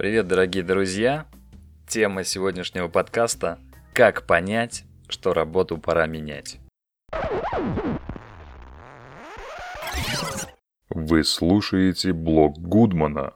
Привет, дорогие друзья! Тема сегодняшнего подкаста – как понять, что работу пора менять. Вы слушаете блог Гудмана.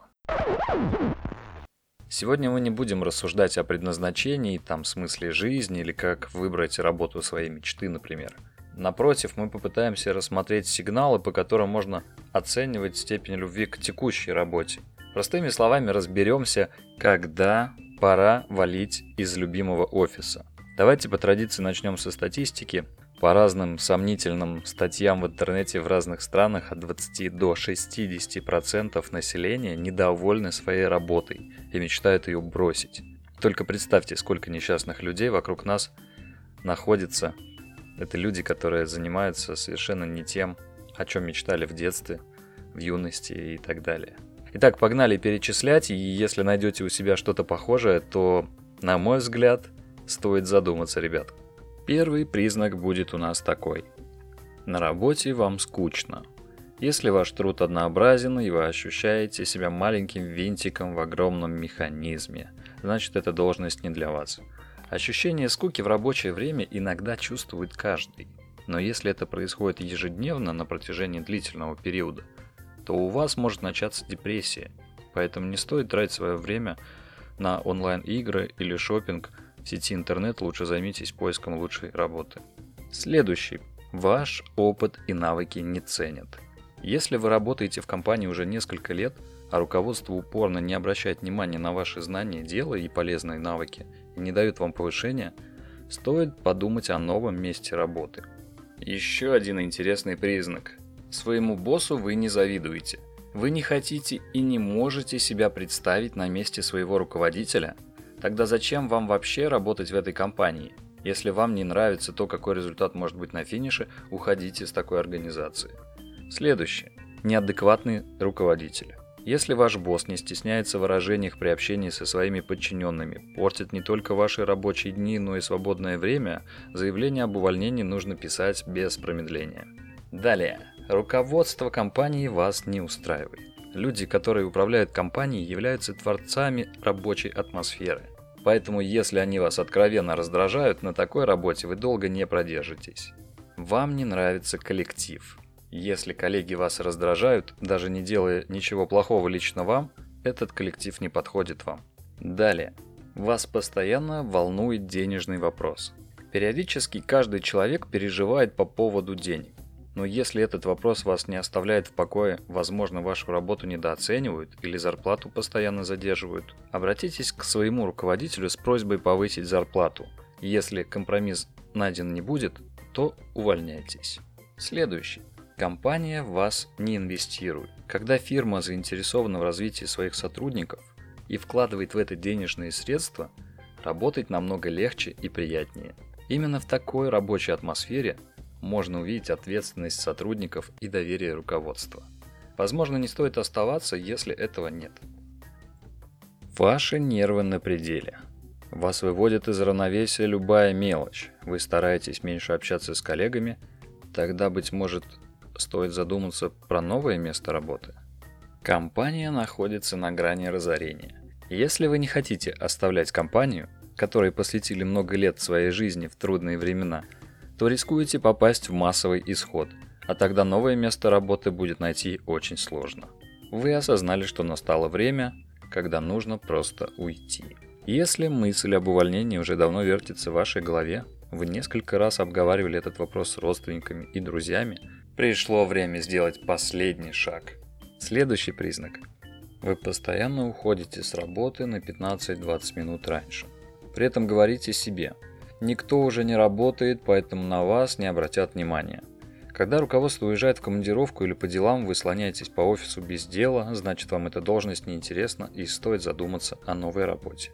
Сегодня мы не будем рассуждать о предназначении, там, смысле жизни или как выбрать работу своей мечты, например. Напротив, мы попытаемся рассмотреть сигналы, по которым можно оценивать степень любви к текущей работе – Простыми словами разберемся, когда пора валить из любимого офиса. Давайте по традиции начнем со статистики. По разным сомнительным статьям в интернете в разных странах от 20 до 60% населения недовольны своей работой и мечтают ее бросить. Только представьте, сколько несчастных людей вокруг нас находится. Это люди, которые занимаются совершенно не тем, о чем мечтали в детстве, в юности и так далее. Итак, погнали перечислять, и если найдете у себя что-то похожее, то, на мой взгляд, стоит задуматься, ребят. Первый признак будет у нас такой. На работе вам скучно. Если ваш труд однообразен, и вы ощущаете себя маленьким винтиком в огромном механизме, значит эта должность не для вас. Ощущение скуки в рабочее время иногда чувствует каждый. Но если это происходит ежедневно на протяжении длительного периода – то у вас может начаться депрессия. Поэтому не стоит тратить свое время на онлайн-игры или шопинг в сети интернет, лучше займитесь поиском лучшей работы. Следующий. Ваш опыт и навыки не ценят. Если вы работаете в компании уже несколько лет, а руководство упорно не обращает внимания на ваши знания дела и полезные навыки и не дает вам повышения, стоит подумать о новом месте работы. Еще один интересный признак – Своему боссу вы не завидуете. Вы не хотите и не можете себя представить на месте своего руководителя? Тогда зачем вам вообще работать в этой компании? Если вам не нравится то, какой результат может быть на финише, уходите с такой организации. Следующее. Неадекватный руководитель. Если ваш босс не стесняется в выражениях при общении со своими подчиненными, портит не только ваши рабочие дни, но и свободное время, заявление об увольнении нужно писать без промедления. Далее. Руководство компании вас не устраивает. Люди, которые управляют компанией, являются творцами рабочей атмосферы. Поэтому, если они вас откровенно раздражают, на такой работе вы долго не продержитесь. Вам не нравится коллектив. Если коллеги вас раздражают, даже не делая ничего плохого лично вам, этот коллектив не подходит вам. Далее. Вас постоянно волнует денежный вопрос. Периодически каждый человек переживает по поводу денег. Но если этот вопрос вас не оставляет в покое, возможно, вашу работу недооценивают или зарплату постоянно задерживают, обратитесь к своему руководителю с просьбой повысить зарплату. Если компромисс найден не будет, то увольняйтесь. Следующий. Компания в вас не инвестирует. Когда фирма заинтересована в развитии своих сотрудников и вкладывает в это денежные средства, работать намного легче и приятнее. Именно в такой рабочей атмосфере можно увидеть ответственность сотрудников и доверие руководства. Возможно, не стоит оставаться, если этого нет. Ваши нервы на пределе. Вас выводит из равновесия любая мелочь. Вы стараетесь меньше общаться с коллегами, тогда, быть может, стоит задуматься про новое место работы. Компания находится на грани разорения. Если вы не хотите оставлять компанию, которой посвятили много лет своей жизни в трудные времена – то рискуете попасть в массовый исход, а тогда новое место работы будет найти очень сложно. Вы осознали, что настало время, когда нужно просто уйти. Если мысль об увольнении уже давно вертится в вашей голове, вы несколько раз обговаривали этот вопрос с родственниками и друзьями, пришло время сделать последний шаг. Следующий признак. Вы постоянно уходите с работы на 15-20 минут раньше. При этом говорите себе – Никто уже не работает, поэтому на вас не обратят внимания. Когда руководство уезжает в командировку или по делам, вы слоняетесь по офису без дела, значит вам эта должность неинтересна и стоит задуматься о новой работе.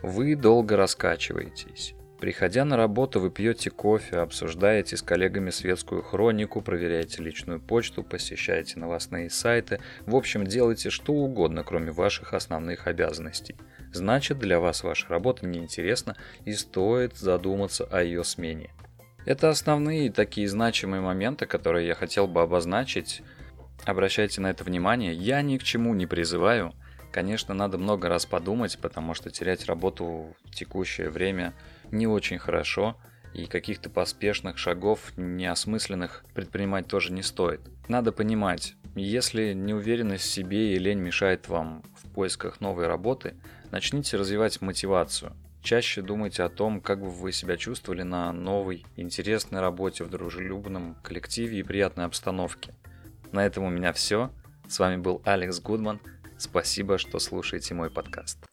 Вы долго раскачиваетесь. Приходя на работу, вы пьете кофе, обсуждаете с коллегами светскую хронику, проверяете личную почту, посещаете новостные сайты, в общем, делаете что угодно, кроме ваших основных обязанностей – значит для вас ваша работа неинтересна и стоит задуматься о ее смене. Это основные такие значимые моменты, которые я хотел бы обозначить. Обращайте на это внимание. Я ни к чему не призываю. Конечно, надо много раз подумать, потому что терять работу в текущее время не очень хорошо, и каких-то поспешных шагов, неосмысленных предпринимать тоже не стоит. Надо понимать, если неуверенность в себе и лень мешает вам в поисках новой работы, начните развивать мотивацию. Чаще думайте о том, как бы вы себя чувствовали на новой, интересной работе в дружелюбном коллективе и приятной обстановке. На этом у меня все. С вами был Алекс Гудман. Спасибо, что слушаете мой подкаст.